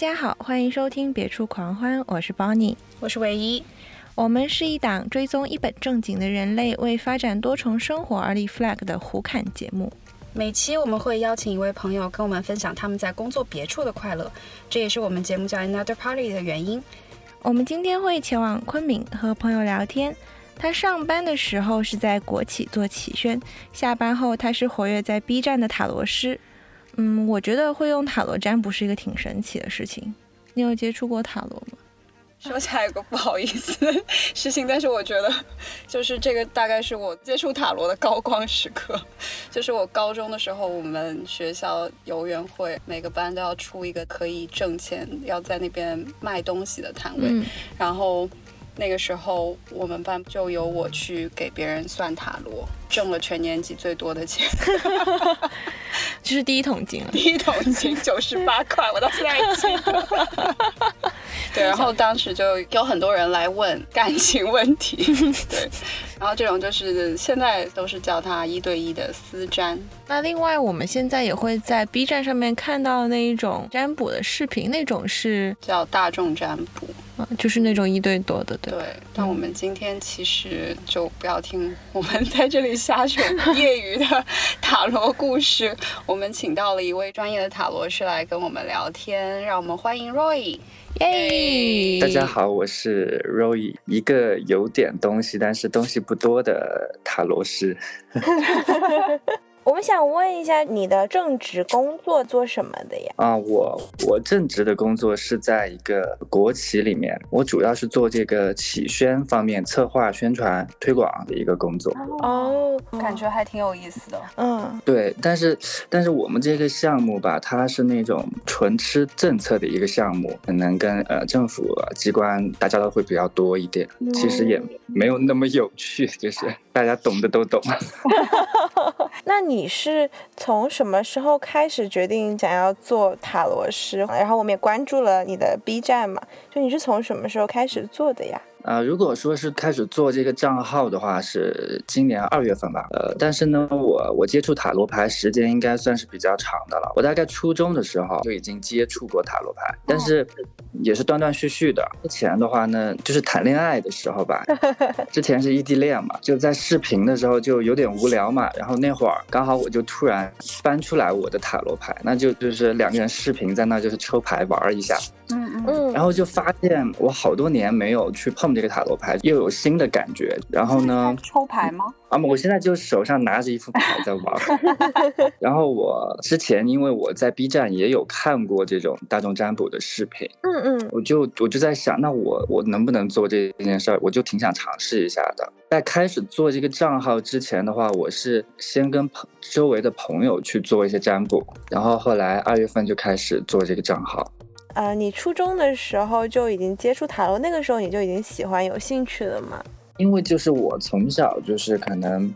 家好，欢迎收听《别处狂欢》，我是 Bonnie，我是唯一。我们是一档追踪一本正经的人类为发展多重生活而立 flag 的胡侃节目。每期我们会邀请一位朋友跟我们分享他们在工作别处的快乐，这也是我们节目叫 Another Party 的原因。我们今天会前往昆明和朋友聊天。他上班的时候是在国企做企宣，下班后他是活跃在 B 站的塔罗师。嗯，我觉得会用塔罗占卜是一个挺神奇的事情。你有接触过塔罗吗？说起来有个不好意思的事情，但是我觉得，就是这个大概是我接触塔罗的高光时刻。就是我高中的时候，我们学校游园会，每个班都要出一个可以挣钱，要在那边卖东西的摊位，然后。那个时候，我们班就由我去给别人算塔罗，挣了全年级最多的钱，这是第一桶金，第一桶金九十八块，我到现在还记得。对，然后当时就有很多人来问感情问题，对，然后这种就是现在都是叫他一对一的私占。那另外，我们现在也会在 B 站上面看到那一种占卜的视频，那种是叫大众占卜。就是那种一对多的，对。对，但我们今天其实就不要听我们在这里瞎扯业余的塔罗故事。我们请到了一位专业的塔罗师来跟我们聊天，让我们欢迎 Roy。耶！大家好，我是 Roy，一个有点东西但是东西不多的塔罗师。我们想问一下，你的正职工作做什么的呀？啊，我我正职的工作是在一个国企里面，我主要是做这个企宣方面策划、宣传、推广的一个工作。哦，感觉还挺有意思的。嗯，对，但是但是我们这个项目吧，它是那种纯吃政策的一个项目，可能跟呃政府机关打交道会比较多一点，其实也没有那么有趣，就是大家懂的都懂。那你你是从什么时候开始决定想要做塔罗师？然后我们也关注了你的 B 站嘛，就你是从什么时候开始做的呀？啊，如果说是开始做这个账号的话，是今年二月份吧。呃，但是呢，我我接触塔罗牌时间应该算是比较长的了。我大概初中的时候就已经接触过塔罗牌，但是也是断断续续的。之前的话呢，就是谈恋爱的时候吧，之前是异地恋嘛，就在视频的时候就有点无聊嘛。然后那会儿刚好我就突然翻出来我的塔罗牌，那就就是两个人视频在那就是抽牌玩一下。嗯嗯，然后就发现我好多年没有去碰这个塔罗牌，又有新的感觉。然后呢？抽牌吗？啊，我现在就手上拿着一副牌在玩。然后我之前因为我在 B 站也有看过这种大众占卜的视频，嗯嗯，我就我就在想，那我我能不能做这件事儿？我就挺想尝试一下的。在开始做这个账号之前的话，我是先跟朋周围的朋友去做一些占卜，然后后来二月份就开始做这个账号。呃，你初中的时候就已经接触塔罗，那个时候你就已经喜欢、有兴趣了吗？因为就是我从小就是可能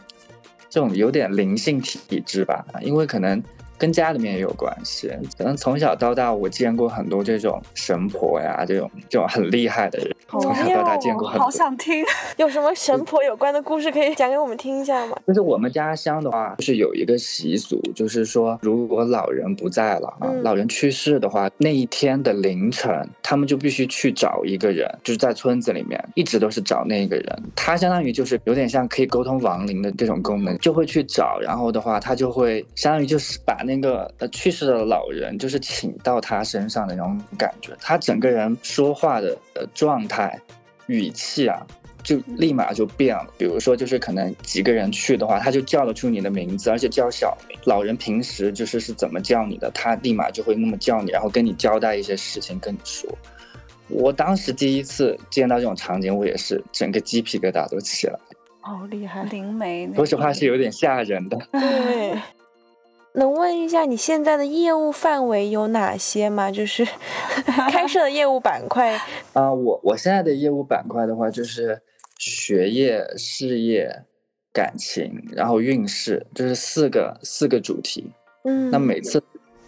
这种有点灵性体质吧，因为可能。跟家里面也有关系，可能从小到大我见过很多这种神婆呀，这种这种很厉害的人，从小到大见过很多。好想听，有什么神婆有关的故事可以讲给我们听一下吗？就是我们家乡的话，就是有一个习俗，就是说如果老人不在了啊，老人去世的话，那一天的凌晨，他们就必须去找一个人，就是在村子里面一直都是找那个人，他相当于就是有点像可以沟通亡灵的这种功能，就会去找，然后的话他就会相当于就是把。那个呃去世的老人，就是请到他身上的那种感觉，他整个人说话的呃状态、语气啊，就立马就变了。比如说，就是可能几个人去的话，他就叫得出你的名字，而且叫小名。老人平时就是是怎么叫你的，他立马就会那么叫你，然后跟你交代一些事情，跟你说。我当时第一次见到这种场景，我也是整个鸡皮疙瘩都起来。好厉害，灵媒。说实话是有点吓人的。对。能问一下你现在的业务范围有哪些吗？就是 开设的业务板块啊，我我现在的业务板块的话，就是学业、事业、感情，然后运势，就是四个四个主题。嗯，那每次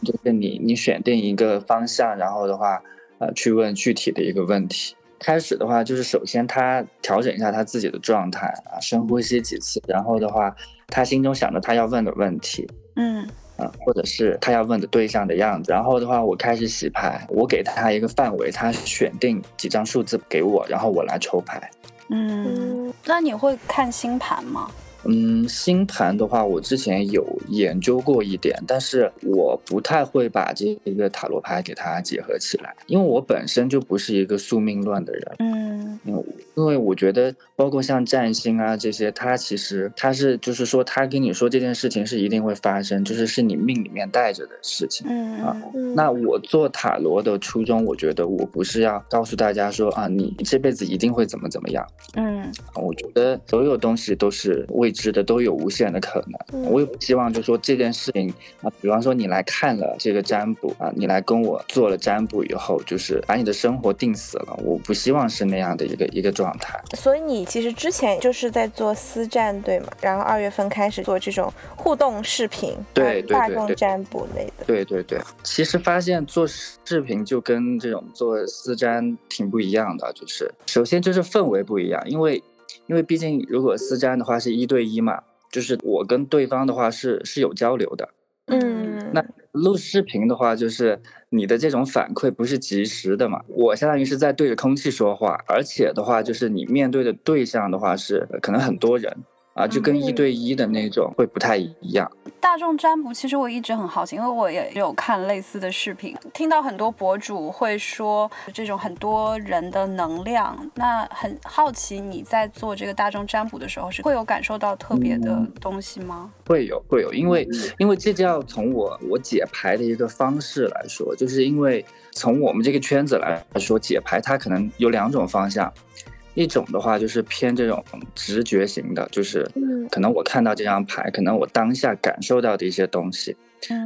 就是你你选定一个方向，然后的话，呃，去问具体的一个问题。开始的话，就是首先他调整一下他自己的状态啊，深呼吸几次，然后的话，他心中想着他要问的问题。嗯，啊，或者是他要问的对象的样子。然后的话，我开始洗牌，我给他一个范围，他选定几张数字给我，然后我来抽牌。嗯，那你会看星盘吗？嗯，星盘的话，我之前有研究过一点，但是我不太会把这一个塔罗牌给它结合起来，因为我本身就不是一个宿命论的人。嗯，因为我觉得，包括像占星啊这些，它其实它是就是说，他跟你说这件事情是一定会发生，就是是你命里面带着的事情。嗯啊，那我做塔罗的初衷，我觉得我不是要告诉大家说啊，你这辈子一定会怎么怎么样。嗯，我觉得所有东西都是未知的，都有无限的可能。我也不希望就说这件事情啊，比方说你来看了这个占卜啊，你来跟我做了占卜以后，就是把你的生活定死了。我不希望是那样的一个一个状态。所以你其实之前就是在做私占，对吗？然后二月份开始做这种互动视频，对对大众占卜类的。对对对，其实发现做视频就跟这种做私占挺不一样的，就是首先就是氛围不一样，因为因为毕竟如果私占的话是一对一嘛。就是我跟对方的话是是有交流的，嗯，那录视频的话，就是你的这种反馈不是及时的嘛？我相当于是在对着空气说话，而且的话，就是你面对的对象的话是可能很多人。啊，就跟一对一的那种会不太一样。大众占卜其实我一直很好奇，因为我也有看类似的视频，听到很多博主会说这种很多人的能量。那很好奇你在做这个大众占卜的时候，是会有感受到特别的东西吗？会有，会有，因为因为这就要从我我解牌的一个方式来说，就是因为从我们这个圈子来说，解牌它可能有两种方向。一种的话就是偏这种直觉型的，就是可能我看到这张牌，可能我当下感受到的一些东西。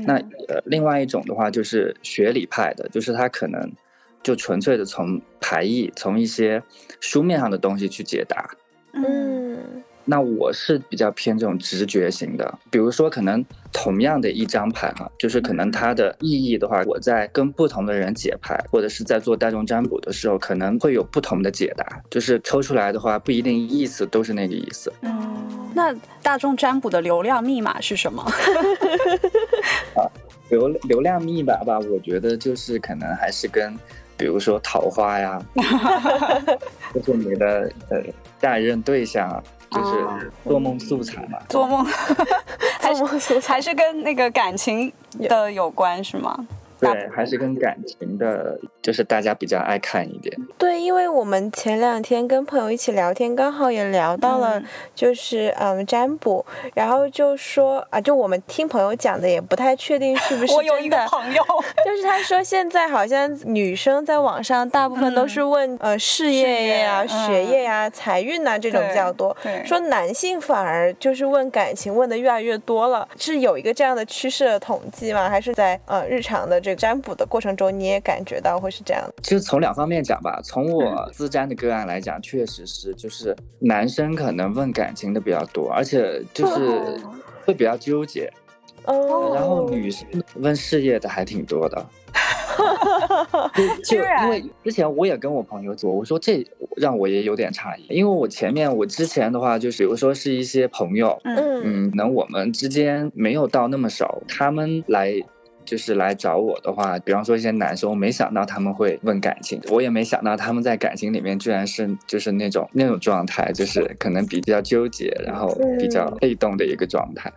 那呃，另外一种的话就是学理派的，就是他可能就纯粹的从牌意、从一些书面上的东西去解答。嗯。那我是比较偏这种直觉型的，比如说可能同样的一张牌哈，就是可能它的意义的话，我在跟不同的人解牌，或者是在做大众占卜的时候，可能会有不同的解答，就是抽出来的话不一定意思都是那个意思。嗯，那大众占卜的流量密码是什么？啊，流流量密码吧，我觉得就是可能还是跟，比如说桃花呀，就是你的呃下一任对象。就是做梦素材嘛，做梦，还是还是跟那个感情的有关是吗？对，还是跟感情的，就是大家比较爱看一点。对，因为我们前两天跟朋友一起聊天，刚好也聊到了，就是嗯占卜，然后就说啊，就我们听朋友讲的，也不太确定是不是我有一个朋友，就是他说现在好像女生在网上大部分都是问呃事业呀、学业呀、财运呐这种比较多，说男性反而就是问感情问的越来越多了，是有一个这样的趋势的统计吗？还是在呃日常的这？占卜的过程中，你也感觉到会是这样的。其实从两方面讲吧，从我自占的个案来讲，确实是，就是男生可能问感情的比较多，而且就 是会比较纠结。哦。然后女生问事业的还挺多的。就因为之前我也跟我朋友做，我说这让我也有点诧异，因为我前面我之前的话就是，比如说是一些朋友，嗯嗯，可能我们之间没有到那么熟，他们来。就是来找我的话，比方说一些男生，我没想到他们会问感情，我也没想到他们在感情里面居然是就是那种那种状态，就是可能比较纠结，然后比较被动的一个状态。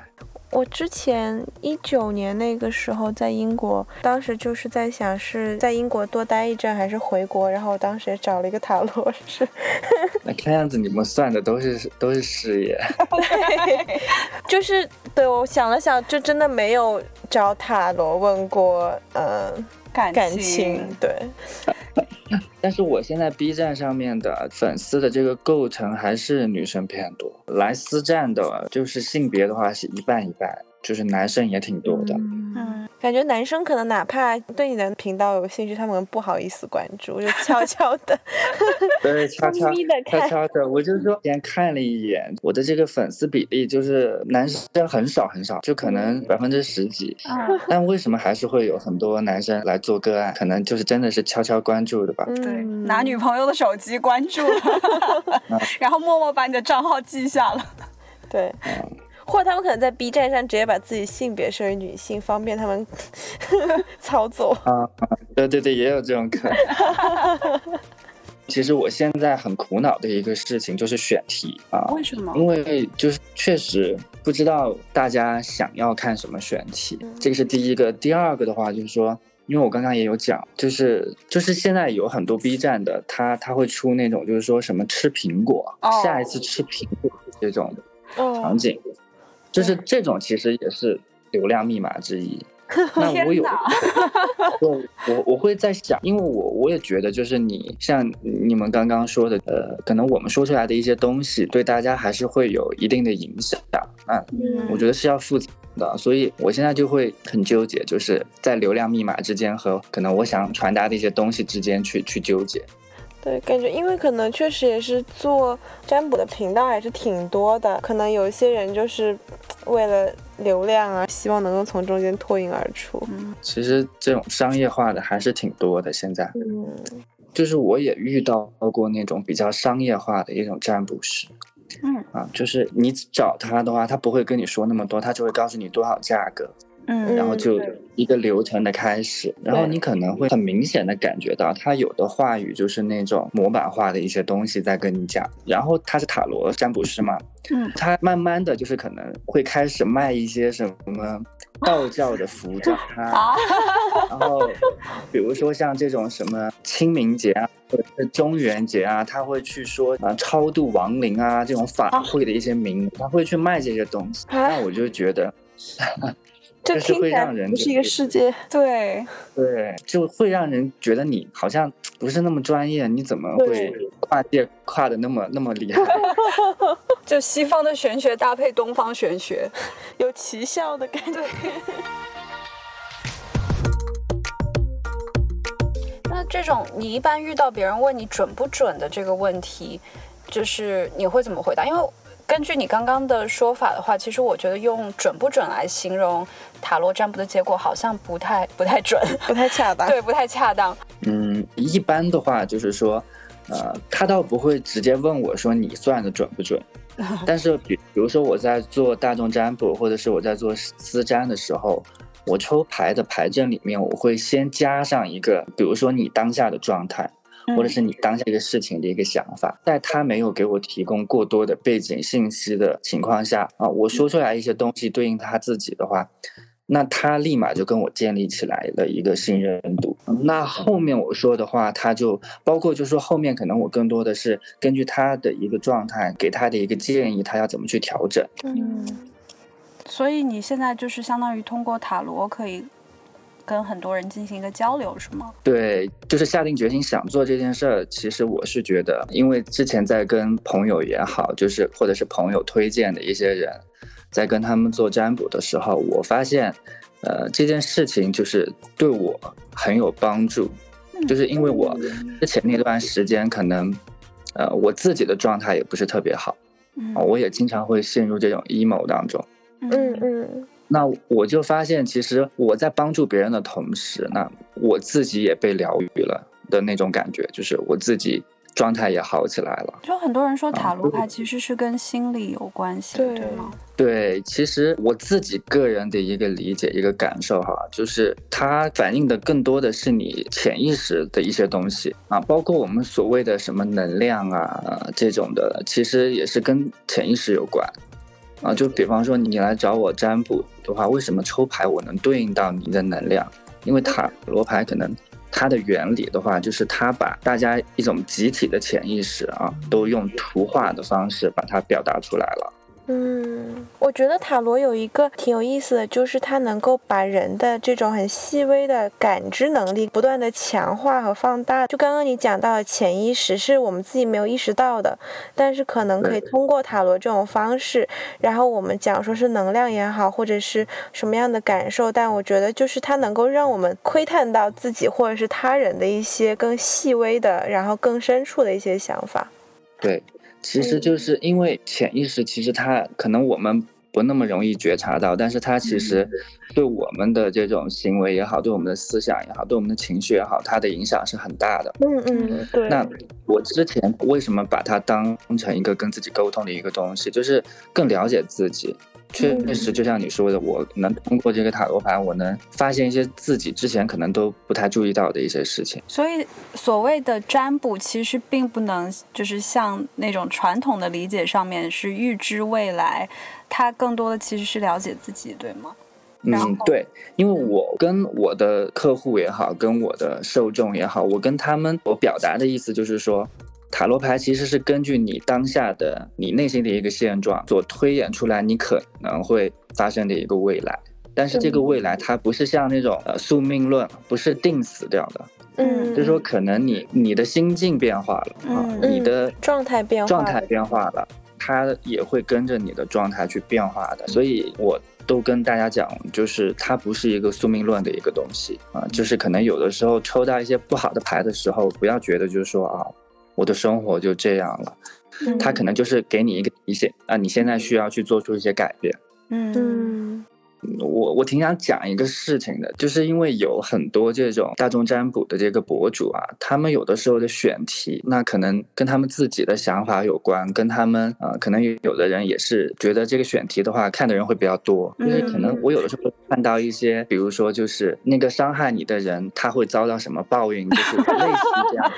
我之前一九年那个时候在英国，当时就是在想是在英国多待一阵还是回国，然后我当时也找了一个塔罗师。那看样子你们算的都是都是事业。对，就是对我想了想，就真的没有找塔罗问过，嗯，感感情，对。但是我现在 B 站上面的粉丝的这个构成还是女生偏多，来私站的，就是性别的话是一半一半，就是男生也挺多的。嗯，感觉男生可能哪怕对你的频道有兴趣，他们不好意思关注，就悄悄的，对，悄悄的，悄悄的。我就说，先看了一眼，我的这个粉丝比例就是男生很少很少，就可能百分之十几。但为什么还是会有很多男生来做个案？可能就是真的是悄悄关注的吧。对，拿女朋友的手机关注了，然后默默把你的账号记下了。对。或者他们可能在 B 站上直接把自己性别设为女性，方便他们 操作。啊，对对对，也有这种可能。其实我现在很苦恼的一个事情就是选题啊，为什么？因为就是确实不知道大家想要看什么选题，这个是第一个。第二个的话就是说，因为我刚刚也有讲，就是就是现在有很多 B 站的，他他会出那种就是说什么吃苹果，下一次吃苹果这种场景，就是这种其实也是流量密码之一。那我有，我我我会在想，因为我我也觉得，就是你像你们刚刚说的，呃，可能我们说出来的一些东西，对大家还是会有一定的影响。啊，我觉得是要负责的，所以我现在就会很纠结，就是在流量密码之间和可能我想传达的一些东西之间去去纠结。对，感觉因为可能确实也是做占卜的频道还是挺多的，可能有一些人就是为了流量啊，希望能够从中间脱颖而出。嗯，其实这种商业化的还是挺多的，现在。嗯，就是我也遇到过那种比较商业化的一种占卜师。嗯啊，就是你找他的话，他不会跟你说那么多，他就会告诉你多少价格。嗯，然后就一个流程的开始，然后你可能会很明显的感觉到他有的话语就是那种模板化的一些东西在跟你讲，然后他是塔罗占卜师嘛，嗯，他慢慢的就是可能会开始卖一些什么道教的服装 啊，然后比如说像这种什么清明节啊或者是中元节啊，他会去说啊超度亡灵啊这种法会的一些名，他会去卖这些东西，那我就觉得。这是会让人不是一个世界，对对，就会让人觉得你好像不是那么专业，你怎么会跨界跨的那么那么厉害？就西方的玄学搭配东方玄学，有奇效的感觉。那这种你一般遇到别人问你准不准的这个问题，就是你会怎么回答？因为。根据你刚刚的说法的话，其实我觉得用准不准来形容塔罗占卜的结果，好像不太不太准，不太恰当。对，不太恰当。嗯，一般的话就是说，呃，他倒不会直接问我说你算的准不准，但是比比如说我在做大众占卜，或者是我在做私占的时候，我抽牌的牌阵里面，我会先加上一个，比如说你当下的状态。或者是你当下一个事情的一个想法，在他没有给我提供过多的背景信息的情况下啊，我说出来一些东西对应他自己的话，那他立马就跟我建立起来了一个信任度。那后面我说的话，他就包括就是说后面可能我更多的是根据他的一个状态给他的一个建议，他要怎么去调整。嗯，所以你现在就是相当于通过塔罗可以。跟很多人进行一个交流是吗？对，就是下定决心想做这件事儿。其实我是觉得，因为之前在跟朋友也好，就是或者是朋友推荐的一些人，在跟他们做占卜的时候，我发现，呃，这件事情就是对我很有帮助。就是因为我之前那段时间可能，呃，我自己的状态也不是特别好，嗯，我也经常会陷入这种 emo 当中。嗯嗯。那我就发现，其实我在帮助别人的同时，那我自己也被疗愈了的那种感觉，就是我自己状态也好起来了。就很多人说塔罗牌其实是跟心理有关系，对吗？对，其实我自己个人的一个理解、一个感受哈，就是它反映的更多的是你潜意识的一些东西啊，包括我们所谓的什么能量啊这种的，其实也是跟潜意识有关。啊，就比方说你来找我占卜的话，为什么抽牌我能对应到你的能量？因为塔罗牌可能它的原理的话，就是它把大家一种集体的潜意识啊，都用图画的方式把它表达出来了。嗯，我觉得塔罗有一个挺有意思的，就是它能够把人的这种很细微的感知能力不断的强化和放大。就刚刚你讲到的潜意识，是我们自己没有意识到的，但是可能可以通过塔罗这种方式，然后我们讲说是能量也好，或者是什么样的感受，但我觉得就是它能够让我们窥探到自己或者是他人的一些更细微的，然后更深处的一些想法。对。其实就是因为潜意识，其实它可能我们不那么容易觉察到，但是它其实对我们的这种行为也好，对我们的思想也好，对我们的情绪也好，它的影响是很大的。嗯嗯，对。那我之前为什么把它当成一个跟自己沟通的一个东西，就是更了解自己确实就像你说的，我能通过这个塔罗牌，我能发现一些自己之前可能都不太注意到的一些事情。所以，所谓的占卜其实并不能就是像那种传统的理解上面是预知未来，它更多的其实是了解自己，对吗？嗯，对，因为我跟我的客户也好，跟我的受众也好，我跟他们我表达的意思就是说，塔罗牌其实是根据你当下的你内心的一个现状所推演出来你可能会发生的一个未来，但是这个未来它不是像那种呃宿命论，不是定死掉的，嗯，就是说可能你你的心境变化了啊，你的状态变化状态变化了，它也会跟着你的状态去变化的，所以我。都跟大家讲，就是它不是一个宿命论的一个东西啊，就是可能有的时候抽到一些不好的牌的时候，不要觉得就是说啊，我的生活就这样了，他可能就是给你一个提醒啊，你现在需要去做出一些改变，嗯。我我挺想讲一个事情的，就是因为有很多这种大众占卜的这个博主啊，他们有的时候的选题，那可能跟他们自己的想法有关，跟他们啊，可能有的人也是觉得这个选题的话，看的人会比较多，因为可能我有的时候看到一些，比如说就是那个伤害你的人，他会遭到什么报应，就是类似这样的，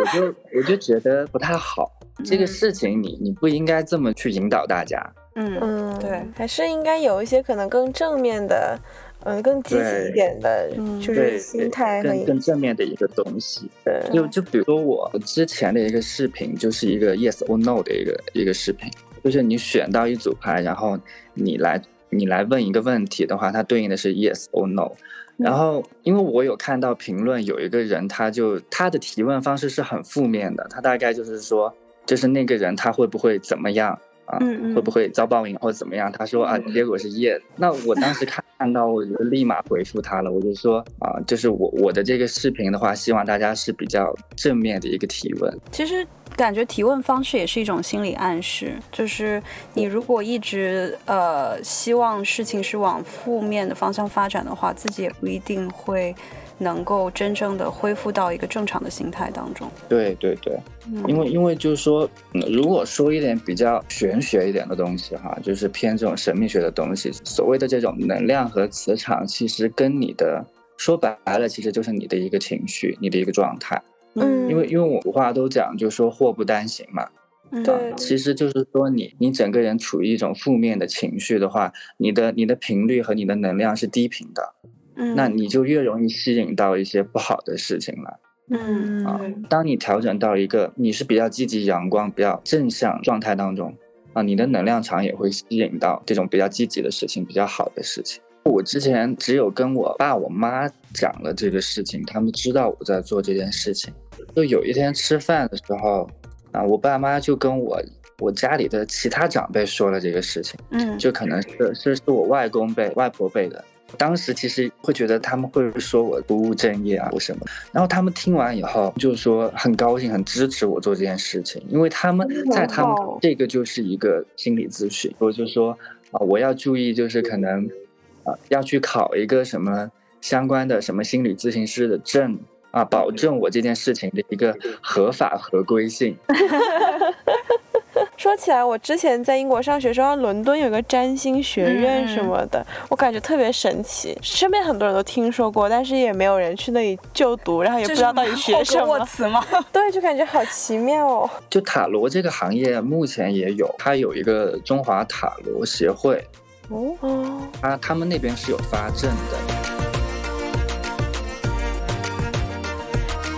我就我就觉得不太好，这个事情你你不应该这么去引导大家。嗯嗯，对，还是应该有一些可能更正面的，嗯，更积极一点的，就是心态更更正面的一个东西。对，就就比如说我之前的一个视频，就是一个 yes or no 的一个一个视频，就是你选到一组牌，然后你来你来问一个问题的话，它对应的是 yes or no。然后因为我有看到评论，有一个人他就他的提问方式是很负面的，他大概就是说，就是那个人他会不会怎么样？啊，会不会遭报应或者怎么样？他说啊，结果是 yes。那我当时看看到，我就立马回复他了。我就说啊，就是我我的这个视频的话，希望大家是比较正面的一个提问。其实感觉提问方式也是一种心理暗示，就是你如果一直呃希望事情是往负面的方向发展的话，自己也不一定会。能够真正的恢复到一个正常的心态当中。对对对，因为因为就是说，如果说一点比较玄学一点的东西哈，就是偏这种神秘学的东西，所谓的这种能量和磁场，其实跟你的说白了，其实就是你的一个情绪，你的一个状态。嗯，因为因为我古话都讲，就是说祸不单行嘛。对，其实就是说你你整个人处于一种负面的情绪的话，你的你的频率和你的能量是低频的。那你就越容易吸引到一些不好的事情来。嗯啊，当你调整到一个你是比较积极、阳光、比较正向状态当中啊，你的能量场也会吸引到这种比较积极的事情、比较好的事情。我之前只有跟我爸、我妈讲了这个事情，他们知道我在做这件事情。就有一天吃饭的时候啊，我爸妈就跟我我家里的其他长辈说了这个事情。嗯，就可能是是是我外公辈、外婆辈的。当时其实会觉得他们会说我不务正业啊，或什么。然后他们听完以后，就是说很高兴，很支持我做这件事情，因为他们在他们这个就是一个心理咨询，我就说啊，我要注意，就是可能啊要去考一个什么相关的什么心理咨询师的证啊，保证我这件事情的一个合法合规性。说起来，我之前在英国上学时候，伦敦有个占星学院什么的，我感觉特别神奇。身边很多人都听说过，但是也没有人去那里就读，然后也不知道到底学什么。词吗？对，就感觉好奇妙哦。就塔罗这个行业，目前也有，它有一个中华塔罗协会。哦哦，他他们那边是有发证的。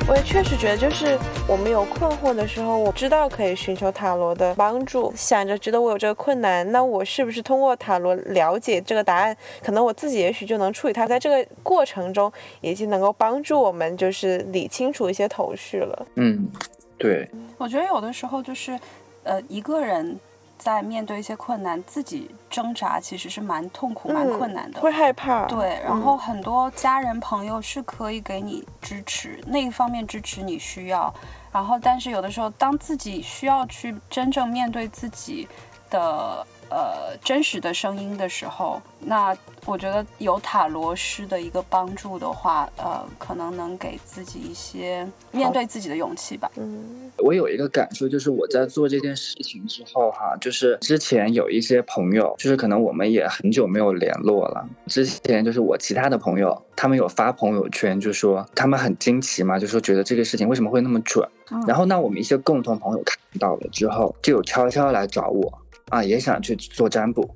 我也确实觉得，就是我们有困惑的时候，我知道可以寻求塔罗的帮助。想着觉得我有这个困难，那我是不是通过塔罗了解这个答案，可能我自己也许就能处理它。在这个过程中，已经能够帮助我们，就是理清楚一些头绪了。嗯，对。我觉得有的时候就是，呃，一个人。在面对一些困难，自己挣扎其实是蛮痛苦、蛮困难的，会害怕。对，然后很多家人朋友是可以给你支持，那一方面支持你需要。然后，但是有的时候，当自己需要去真正面对自己的。呃真实的声音的时候，那我觉得有塔罗师的一个帮助的话，呃，可能能给自己一些面对自己的勇气吧。嗯我有一个感受，就是我在做这件事情之后，哈，就是之前有一些朋友，就是可能我们也很久没有联络了。之前就是我其他的朋友，他们有发朋友圈，就说他们很惊奇嘛，就说觉得这个事情为什么会那么准。然后那我们一些共同朋友看到了之后，就有悄悄来找我啊，也想去做占卜。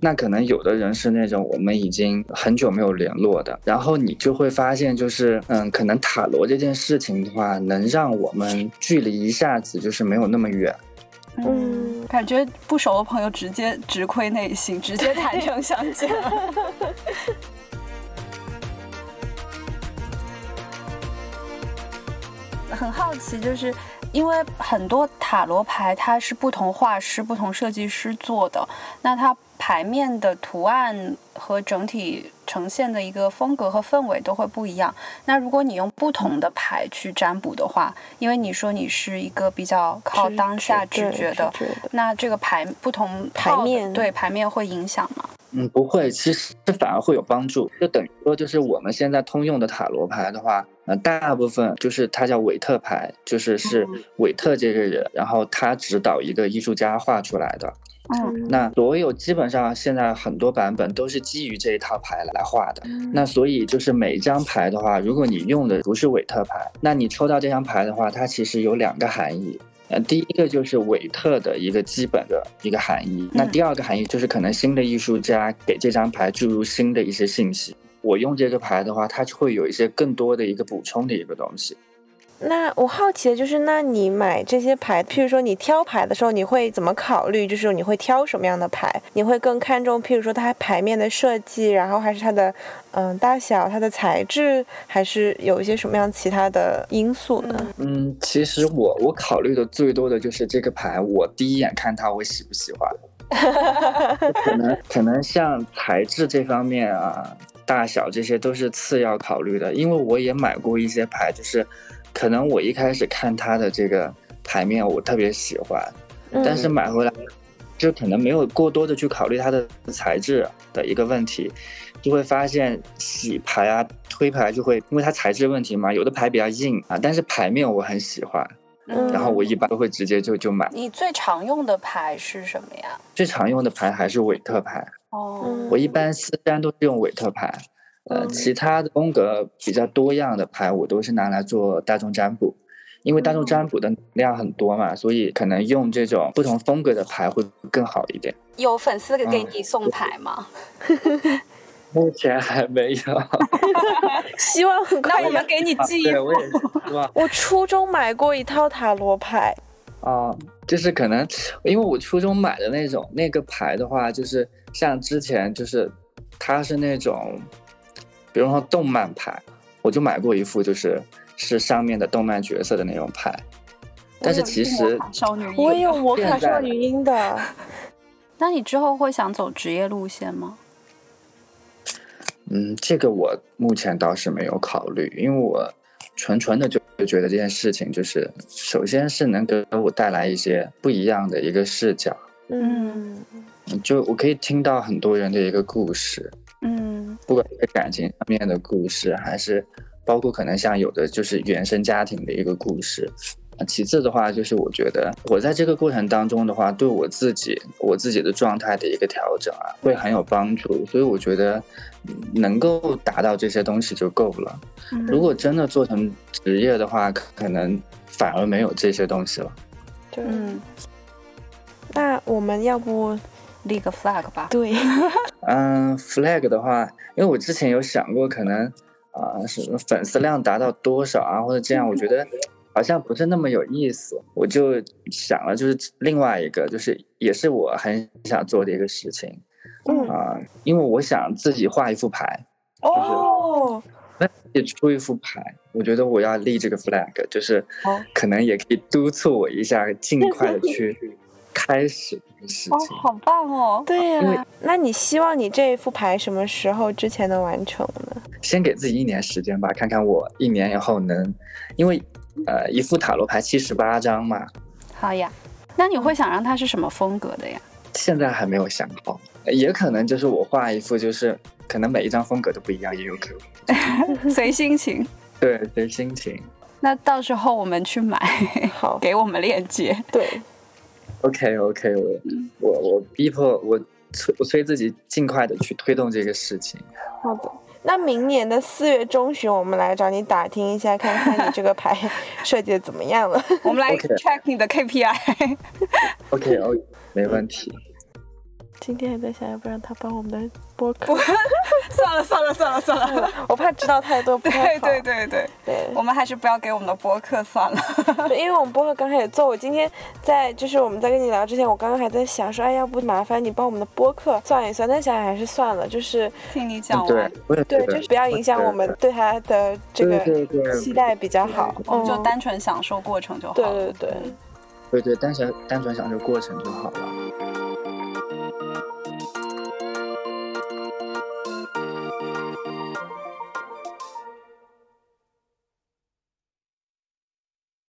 那可能有的人是那种我们已经很久没有联络的，然后你就会发现，就是嗯，可能塔罗这件事情的话，能让我们距离一下子就是没有那么远。嗯，感觉不熟的朋友直接直窥内心，直接坦诚相见。很好奇，就是因为很多塔罗牌它是不同画师、不同设计师做的，那它牌面的图案和整体呈现的一个风格和氛围都会不一样。那如果你用不同的牌去占卜的话，因为你说你是一个比较靠当下直觉的，觉的那这个牌不同牌面对牌面会影响吗？嗯，不会，其实反而会有帮助。就等于说，就是我们现在通用的塔罗牌的话，呃，大部分就是它叫韦特牌，就是是韦特这个人，然后他指导一个艺术家画出来的。嗯那所有基本上现在很多版本都是基于这一套牌来画的。那所以就是每一张牌的话，如果你用的不是韦特牌，那你抽到这张牌的话，它其实有两个含义。呃，第一个就是韦特的一个基本的一个含义，那第二个含义就是可能新的艺术家给这张牌注入新的一些信息。我用这个牌的话，它就会有一些更多的一个补充的一个东西。那我好奇的就是，那你买这些牌，譬如说你挑牌的时候，你会怎么考虑？就是你会挑什么样的牌？你会更看重，譬如说它牌面的设计，然后还是它的嗯大小、它的材质，还是有一些什么样其他的因素呢？嗯，其实我我考虑的最多的就是这个牌，我第一眼看它我喜不喜欢。可能可能像材质这方面啊，大小这些都是次要考虑的，因为我也买过一些牌，就是可能我一开始看它的这个牌面我特别喜欢，但是买回来就可能没有过多的去考虑它的材质的一个问题，就会发现洗牌啊、推牌就会因为它材质问题嘛，有的牌比较硬啊，但是牌面我很喜欢，嗯。然后我一般都会直接就就买。你最常用的牌是什么呀？最常用的牌还是韦特牌，哦，嗯我一般私单都是用韦特牌，呃，嗯其他的风格比较多样的牌我都是拿来做大众占卜。因为大众占卜的能量很多嘛，所以可能用这种不同风格的牌会更好一点。有粉丝给嗯你送牌吗？目前还没有，希望很快。那我们给你寄一 我初中买过一套塔罗牌，啊，就是可能因为我初中买的那种那个牌的话，就是像之前就是它是那种，比如说动漫牌，我就买过一副，就是是上面的动漫角色的那种牌。但是其实少女我也有魔卡少女音的。那你之后会想走职业路线吗？嗯，这个我目前倒是没有考虑，因为我纯纯的就就觉得这件事情就是，首先是能给我带来一些不一样的一个视角，嗯就我可以听到很多人的一个故事，嗯不管是感情上面的故事，还是包括可能像有的就是原生家庭的一个故事。啊其次的话，就是我觉得我在这个过程当中的话，对我自己我自己的状态的一个调整啊，会很有帮助。所以我觉得嗯能够达到这些东西就够了。嗯如果真的做成职业的话，可可能反而没有这些东西了。对。嗯，那我们要不立个 flag 吧。对？嗯，flag 的话，因为我之前有想过，可能啊，什么粉丝量达到多少啊，或者这样，我觉得好像不是那么有意思。我就想了，就是另外一个，就是也是我很想做的一个事情嗯啊，因为我想自己画一副牌，哦，那也出一副牌。我觉得我要立这个 flag，就是哦可能也可以督促我一下，尽快的去开始这个事哦，情。好棒哦！对呀、那你希望你这一副牌什么时候之前能完成呢？先给自己一年时间吧，看看我一年以后能，因为呃一副塔罗牌七十八张嘛，好呀。那你会想让它是什么风格的呀？现在还没有想好，也可能就是我画一副，就是可能每一张风格都不一样，也有可能，随心情。对，随心情。那到时候我们去买，好，给我们链接。对，OK OK，我我我逼迫我催我催自己尽快的去推动这个事情。好的。那明年的四月中旬，我们来找你打听一下，看看你这个牌 设计的怎么样了。我们来 check 你的 KPI。OK OK，没问题。今天还在想要不让他帮我们的播客，算了算了算了算了，我怕知道太多不太好。对对对对对，我们还是不要给我们的播客算了。对，因为我们播客刚开始做，我今天在就是我们在跟你聊之前，我刚刚还在想说，哎，要不麻烦你帮我们的播客算一算，但想想还是算了，就是听你讲完。对对，就是不要影响我们对他的这个期待比较好，我们就单纯享受过程就好。对对对。对对，单纯单纯享受过程就好了。